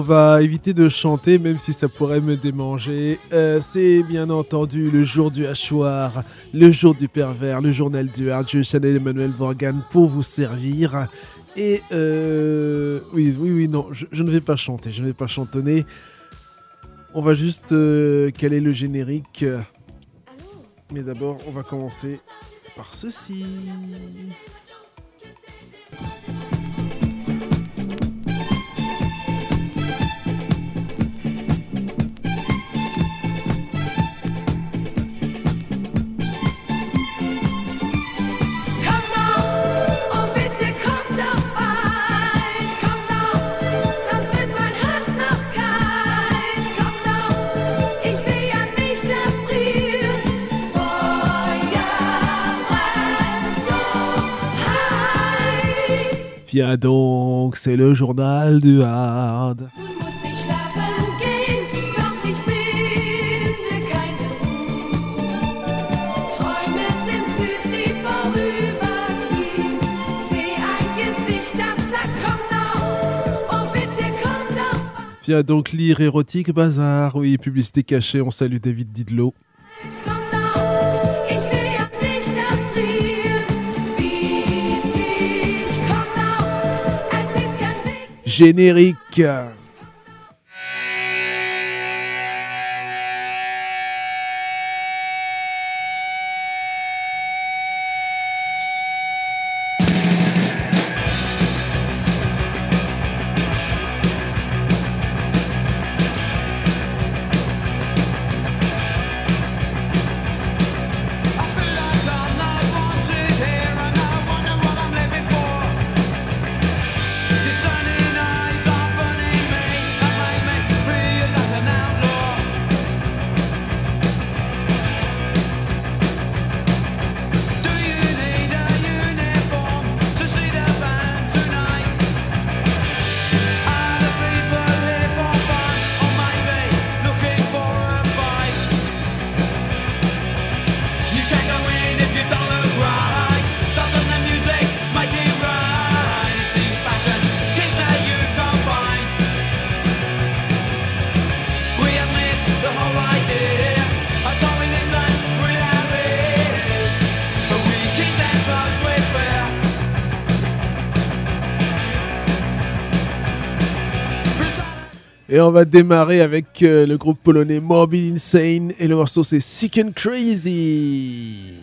On va éviter de chanter, même si ça pourrait me démanger. Euh, c'est bien entendu le jour du hachoir, le jour du pervers, le journal du hard. Je Chanel Emmanuel Vorgan pour vous servir. Et euh, oui, oui, oui, non, je, je ne vais pas chanter, je ne vais pas chantonner. On va juste euh, caler le générique. Mais d'abord, on va commencer par ceci. Viens donc, c'est le journal du hard. Viens donc lire Érotique Bazar. Oui, publicité cachée, on salue David Didlot. Générique. Et on va démarrer avec euh, le groupe polonais Morbid Insane. Et le morceau c'est Sick and Crazy.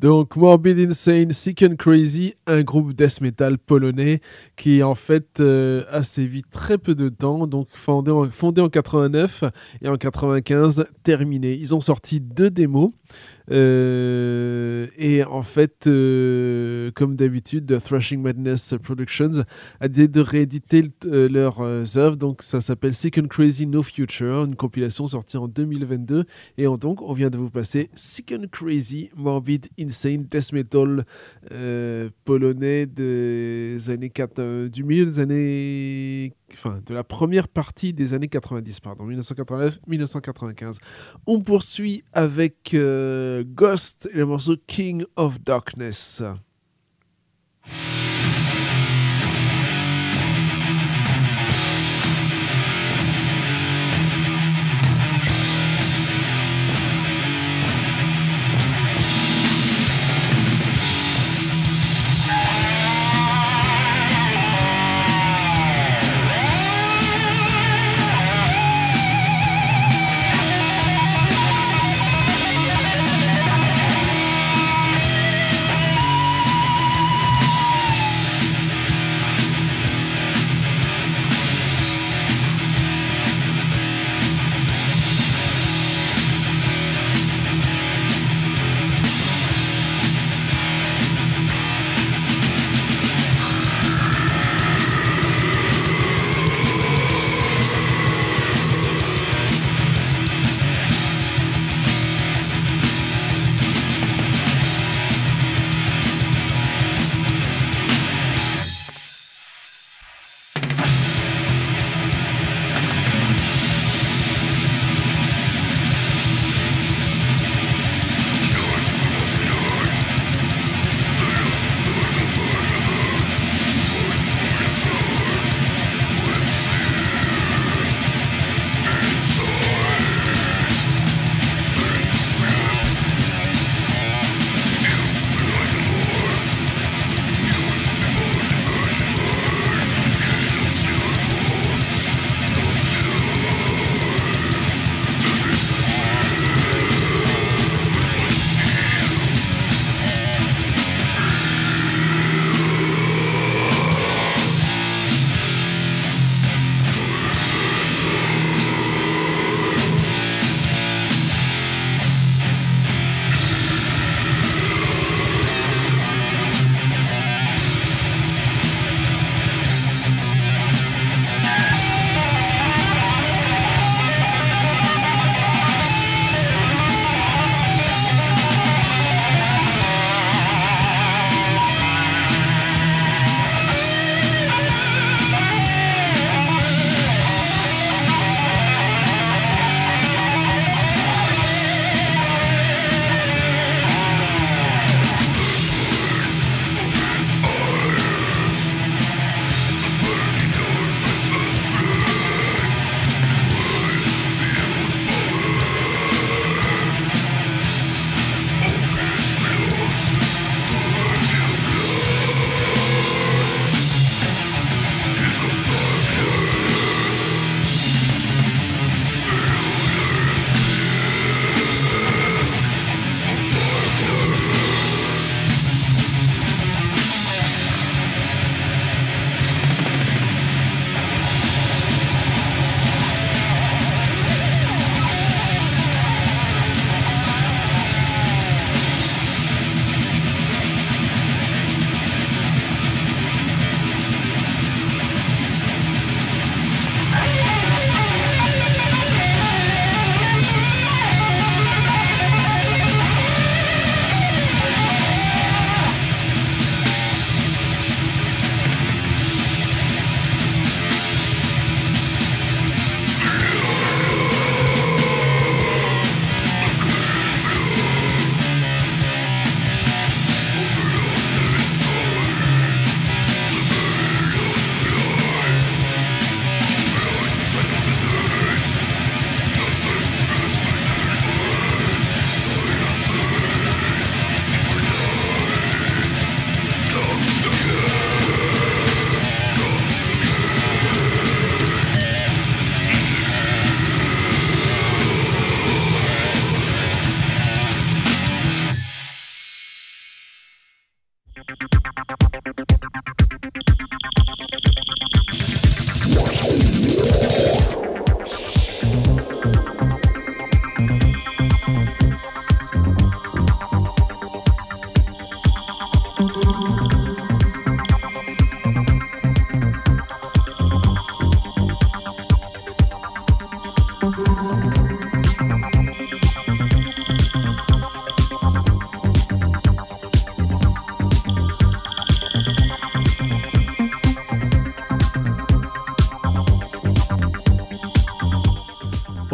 Donc Morbid Insane, Sick and Crazy, un groupe death metal polonais qui en fait euh, a sévi très peu de temps, donc fondé en, fondé en 89 et en 95 terminé. Ils ont sorti deux démos. Euh, et en fait, euh, comme d'habitude, Thrashing Madness Productions a décidé de rééditer euh, leurs œuvres. Donc ça s'appelle Sick and Crazy No Future, une compilation sortie en 2022. Et on- donc on vient de vous passer Sick and Crazy Morbid Insane Death Metal polonais des années 4, euh, du milieu des années enfin de la première partie des années 90 pardon 1989 1995 on poursuit avec Ghost le morceau King of Darkness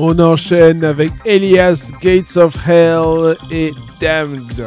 On enchaîne avec Elias Gates of Hell et Damned.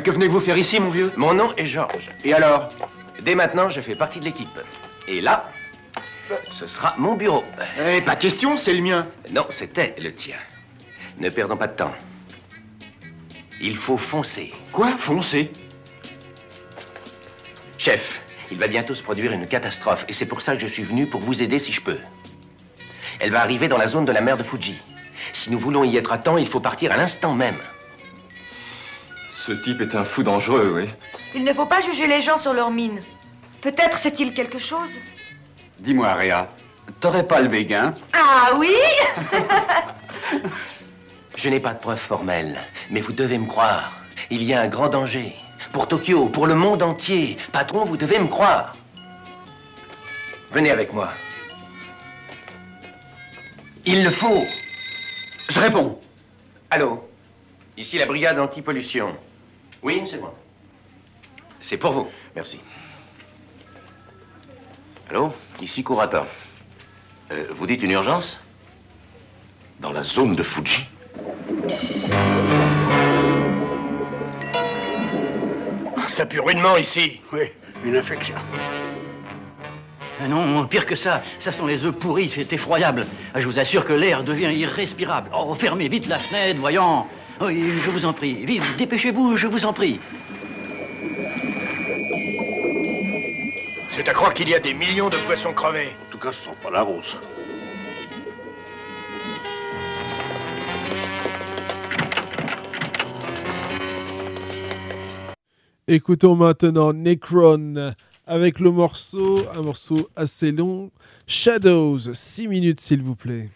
Que venez-vous faire ici, mon vieux Mon nom est Georges. Et alors Dès maintenant, je fais partie de l'équipe. Et là, ce sera mon bureau. Eh, pas question, c'est le mien. Non, c'était le tien. Ne perdons pas de temps. Il faut foncer. Quoi? Foncez. Chef, il va bientôt se produire une catastrophe et c'est pour ça que je suis venu pour vous aider si je peux. Elle va arriver dans la zone de la mer de Fuji. Si nous voulons y être à temps, il faut partir à l'instant même. Ce type est un fou dangereux, oui. Il ne faut pas juger les gens sur leur mine. Peut-être sait-il quelque chose Dis-moi, Réa, t'aurais pas le béguin Ah oui Je n'ai pas de preuves formelles, mais vous devez me croire. Il y a un grand danger. Pour Tokyo, pour le monde entier. Patron, vous devez me croire. Venez avec moi. Il le faut. Je réponds. Allô? Ici la brigade anti-pollution. Oui, une seconde. C'est pour vous. Merci. Allô Ici Kurata. Euh, vous dites une urgence? Dans la zone de Fuji Ça pue rudement ici. Oui, une infection. Ah non, pire que ça, ça sont les œufs pourris, c'est effroyable. Ah, Je vous assure que l'air devient irrespirable. Oh, fermez vite la fenêtre, voyons. Oui, je vous en prie. Vite, dépêchez-vous, je vous en prie. C'est à croire qu'il y a des millions de poissons crevés. En tout cas, ce sont pas la rose. Écoutons maintenant Necron avec le morceau, un morceau assez long, Shadows, 6 minutes s'il vous plaît.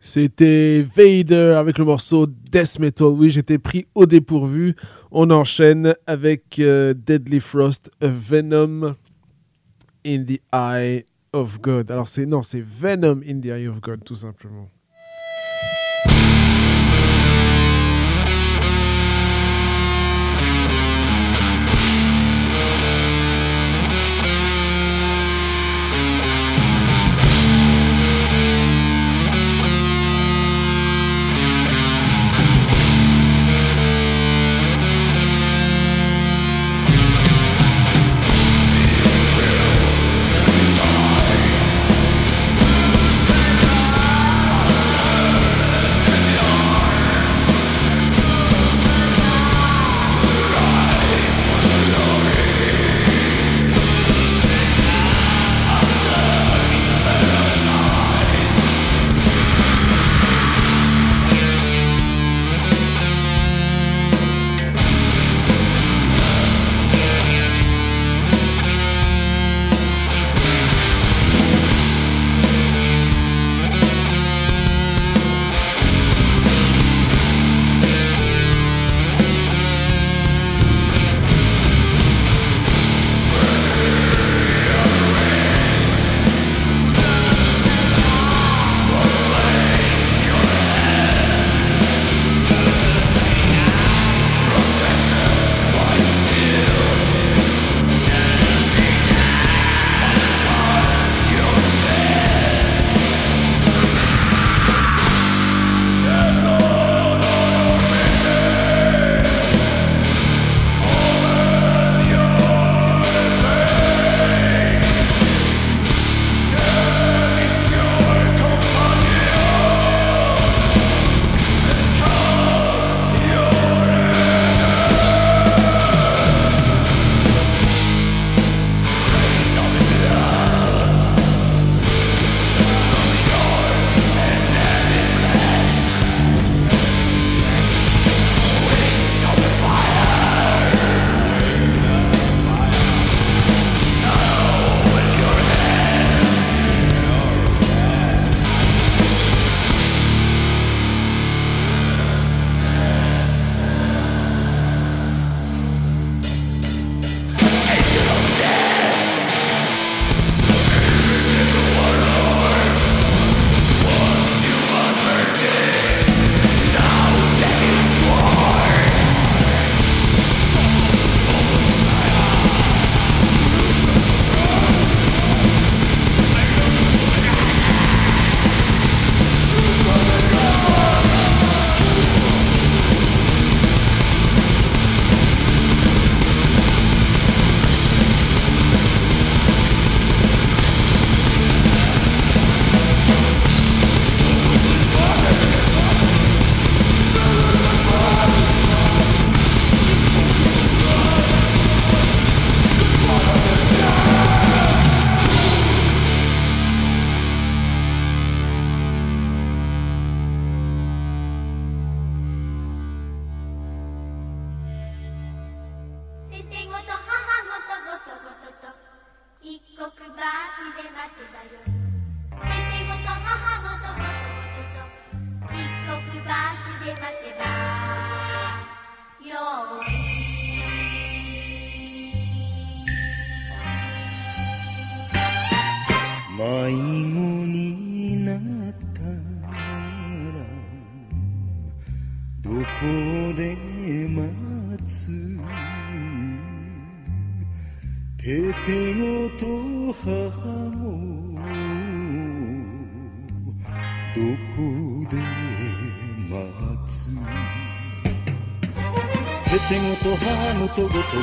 C'était Vader avec le morceau Death Metal. Oui, j'étais pris au dépourvu. On enchaîne avec euh, Deadly Frost, A Venom in the Eye of God. Alors c'est non, c'est Venom in the Eye of God tout simplement.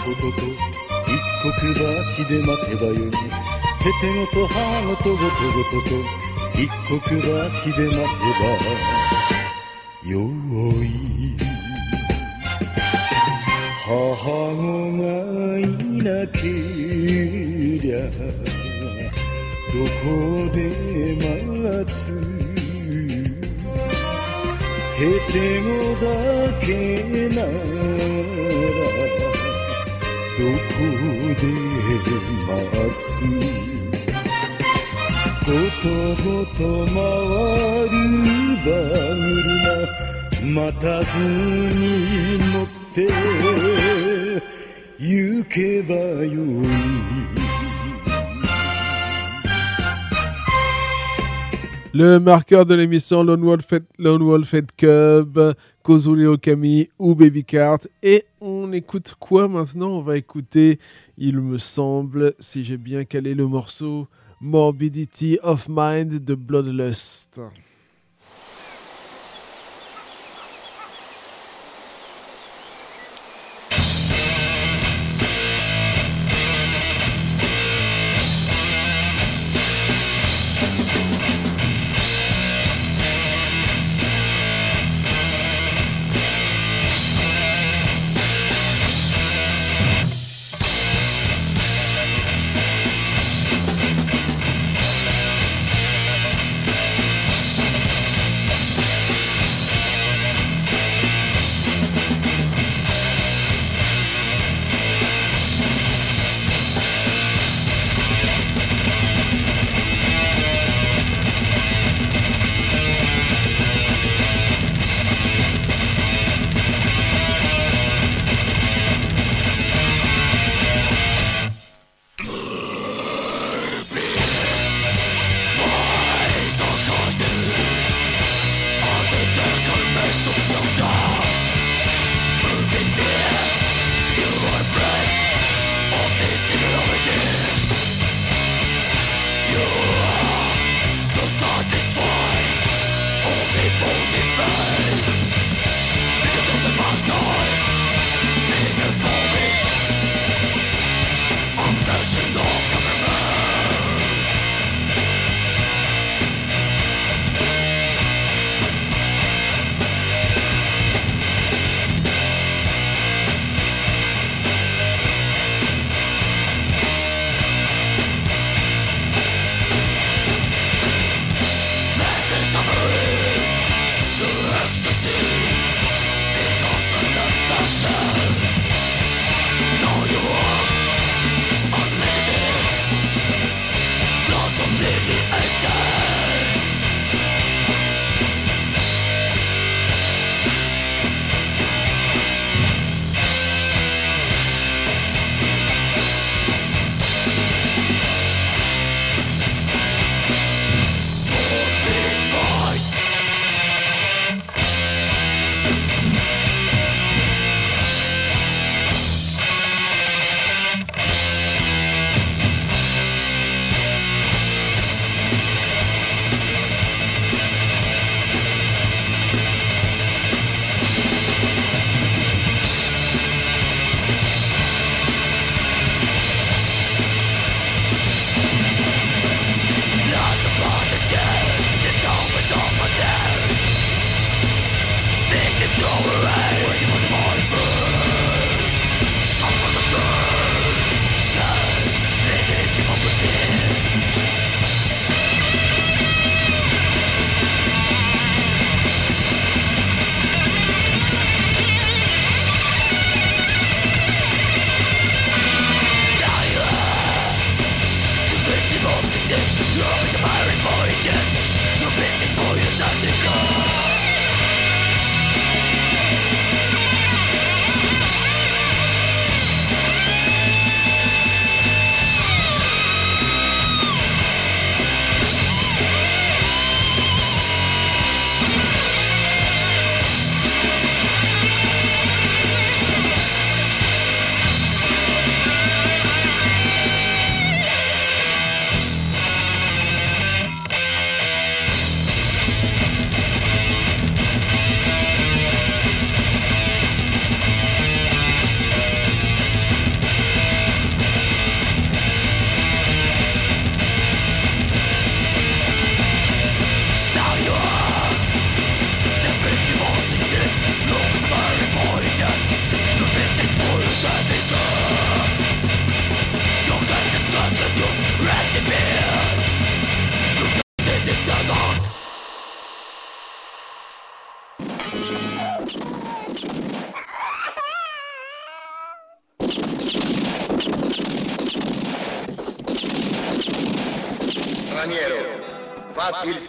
とごとと一刻橋で待てばよいててごと母ごとごとごとと一刻橋で待てばよい母子がいなけりゃどこで待つ？ててごだけな で待つ ことごと回る馬車待たずに乗って行けばよい Le marqueur de l'émission Lone Wolf, Fed- Lone Wolf Head Cub, Kozuli Okami ou Baby Cart. Et on écoute quoi maintenant? On va écouter, il me semble, si j'ai bien calé le morceau, Morbidity of Mind de Bloodlust.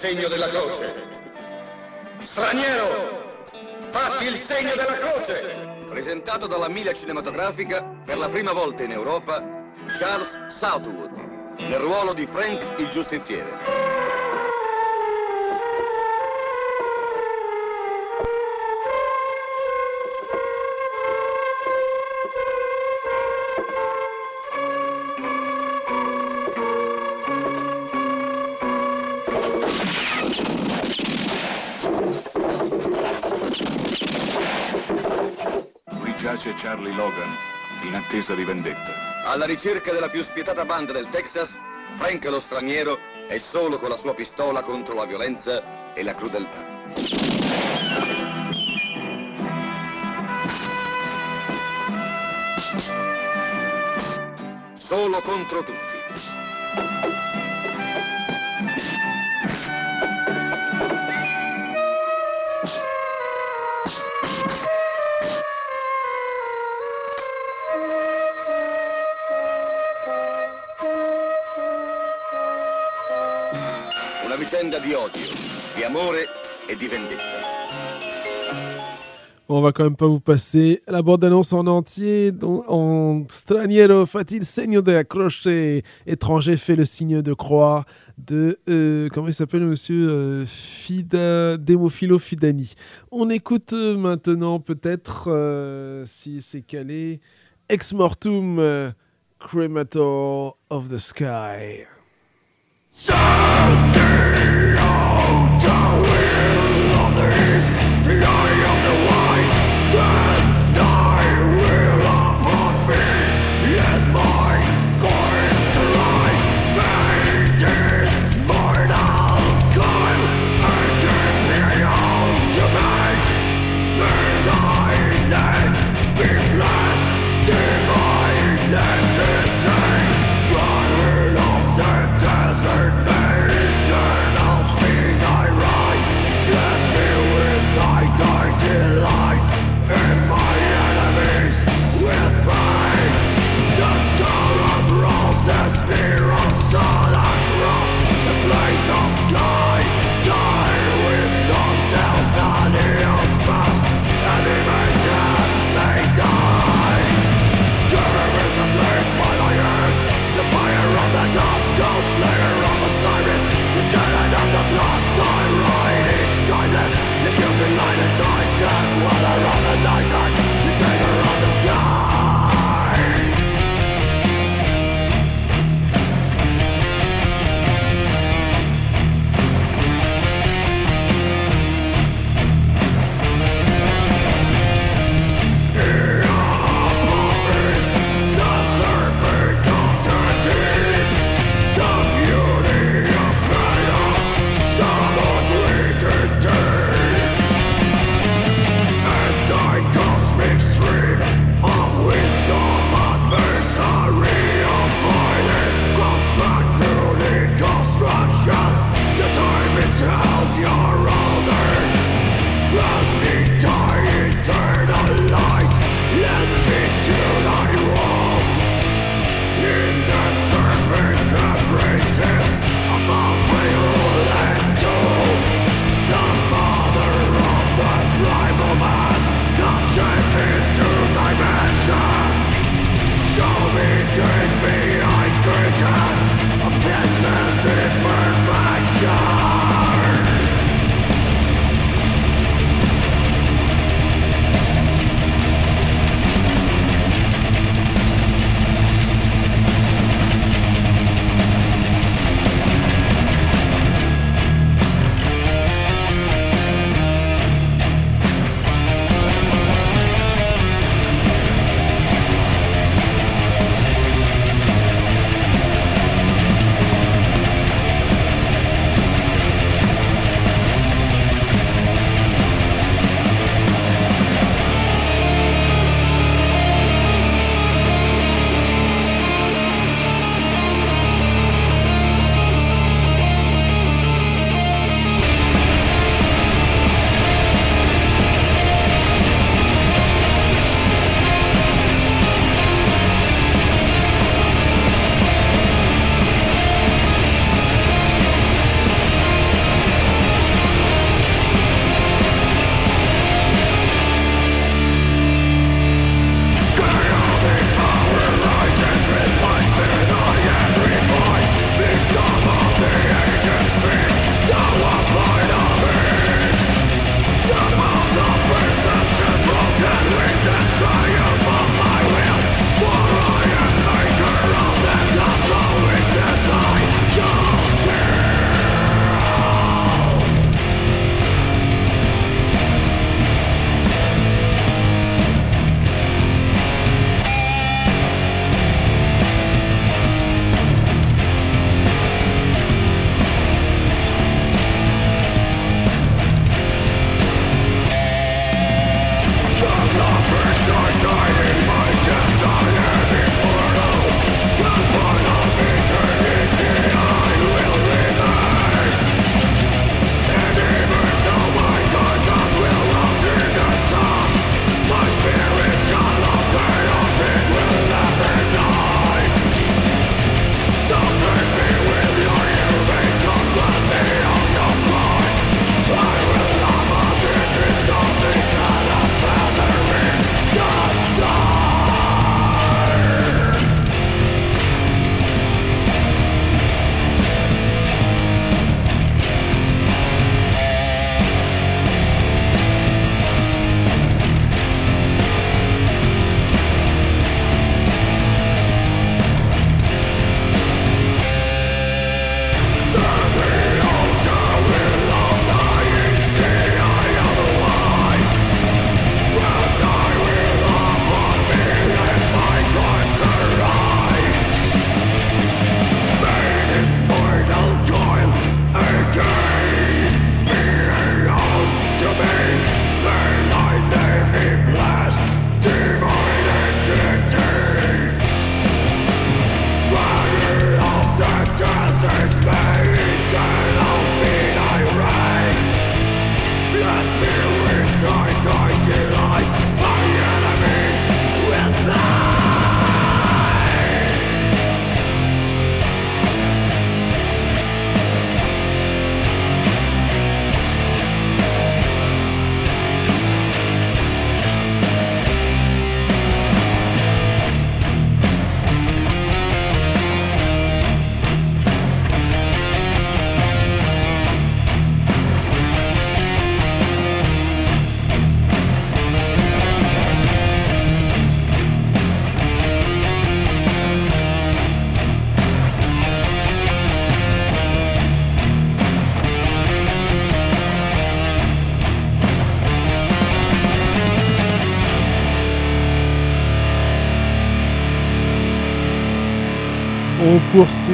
Segno della croce. Straniero, fatti il segno della croce. Presentato dalla Mila Cinematografica per la prima volta in Europa, Charles Southwood, nel ruolo di Frank il giustiziere. Charlie Logan, in attesa di vendetta. Alla ricerca della più spietata banda del Texas, Frank lo straniero è solo con la sua pistola contro la violenza e la crudeltà. Solo contro tutti. Vicenda di odio, di amore et di vendetta. On va quand même pas vous passer la bande-annonce en entier. En straniero fait-il signe de la croche Étranger fait le signe de croix de. euh, comment il s'appelle, monsieur euh, Fida, Demofilo Fidani. On écoute euh, maintenant, peut-être, euh, si c'est calé, Ex Mortum Cremator of the Sky.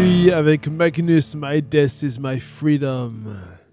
Poursuit avec Magnus, My Death is My Freedom.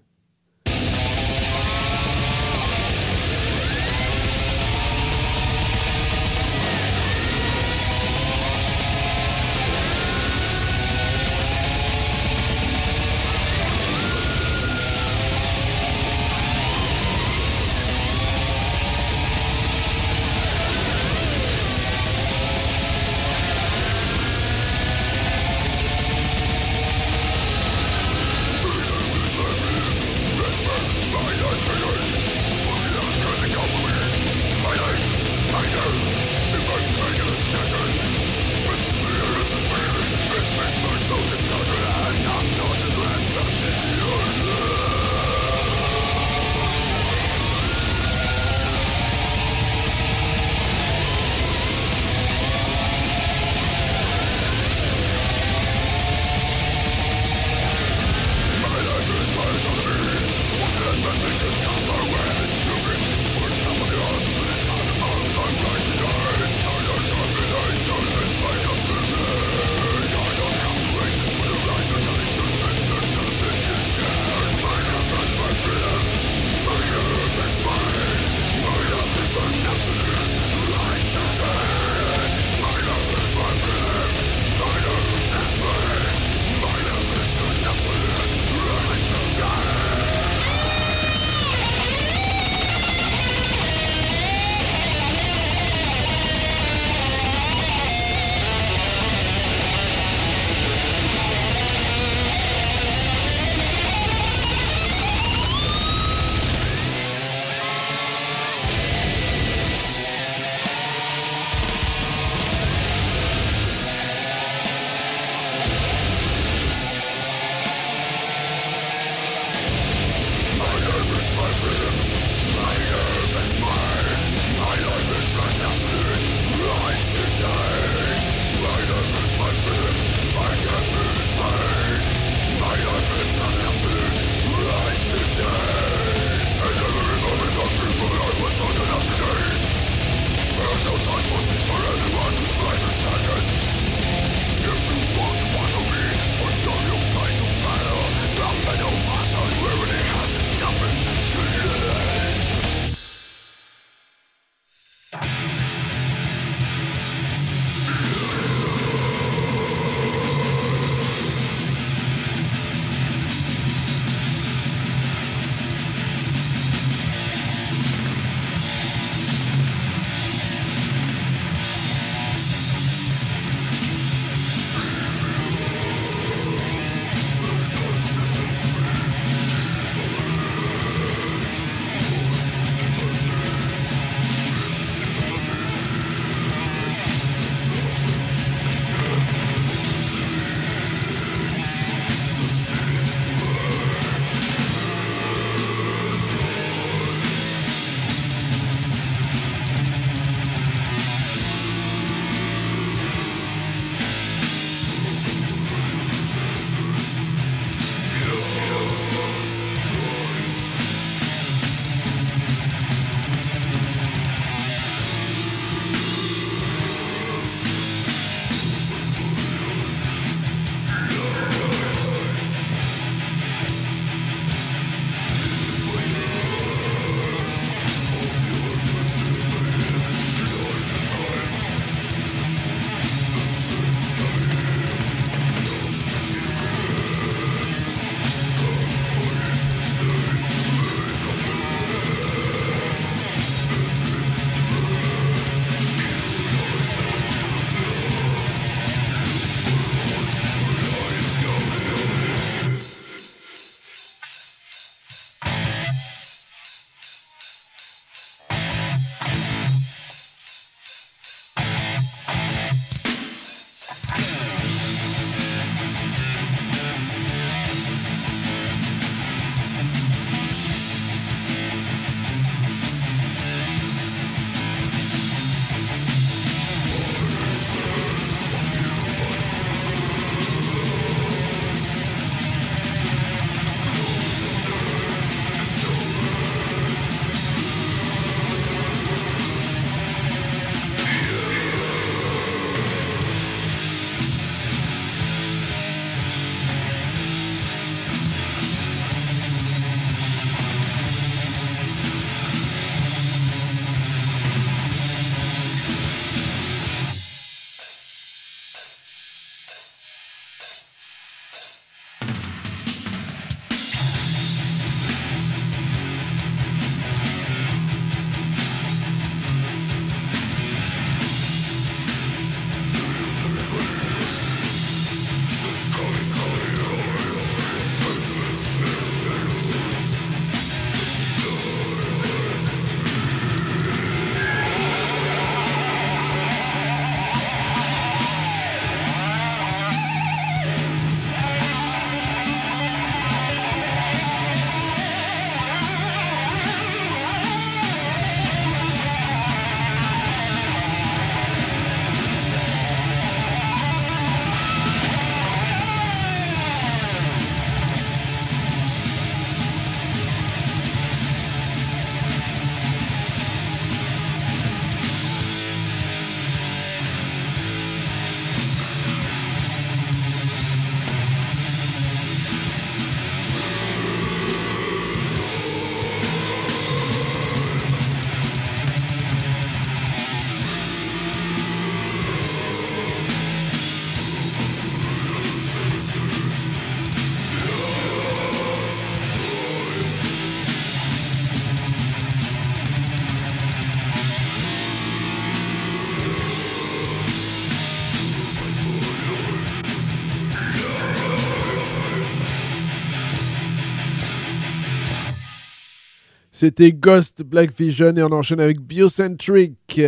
C'était Ghost Black Vision et on enchaîne avec Biocentric.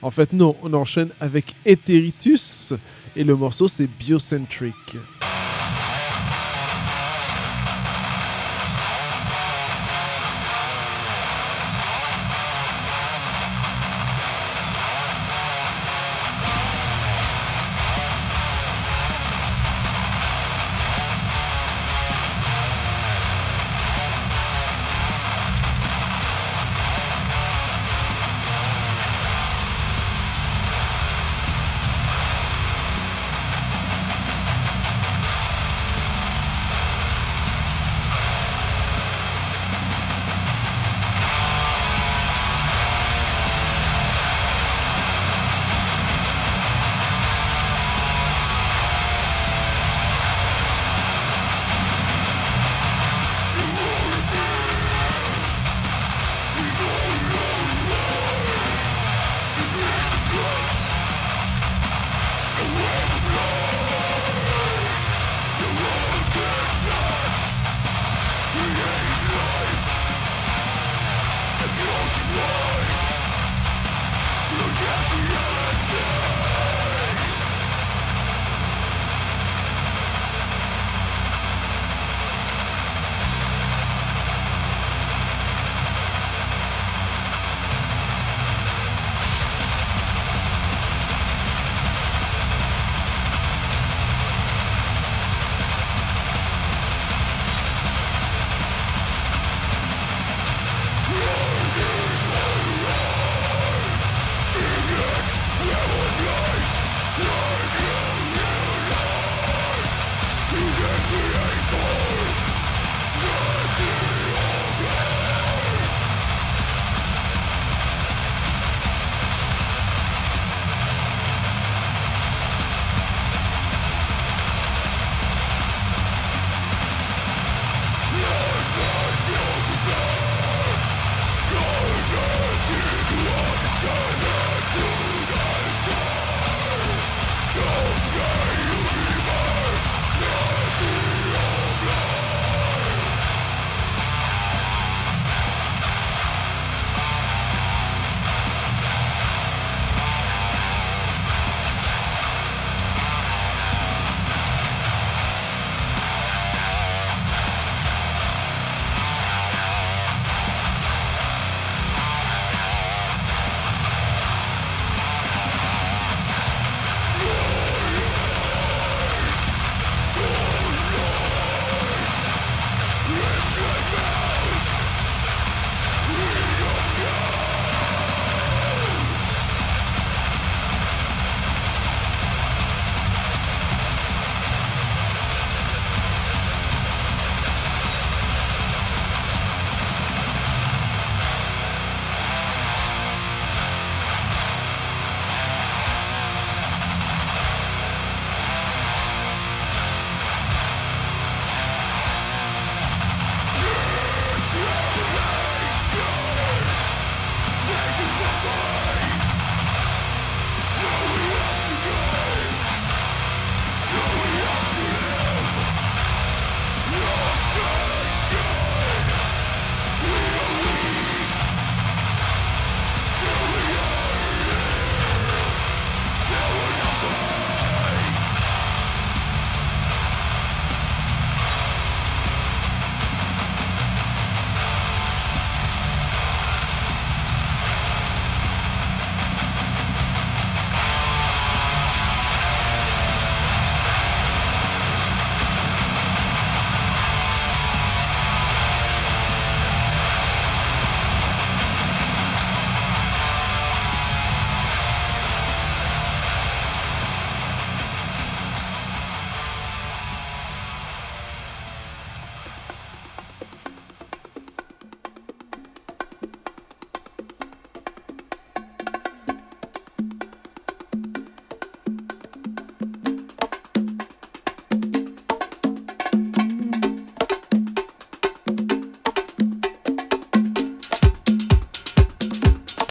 En fait, non, on enchaîne avec Etheritus et le morceau c'est Biocentric.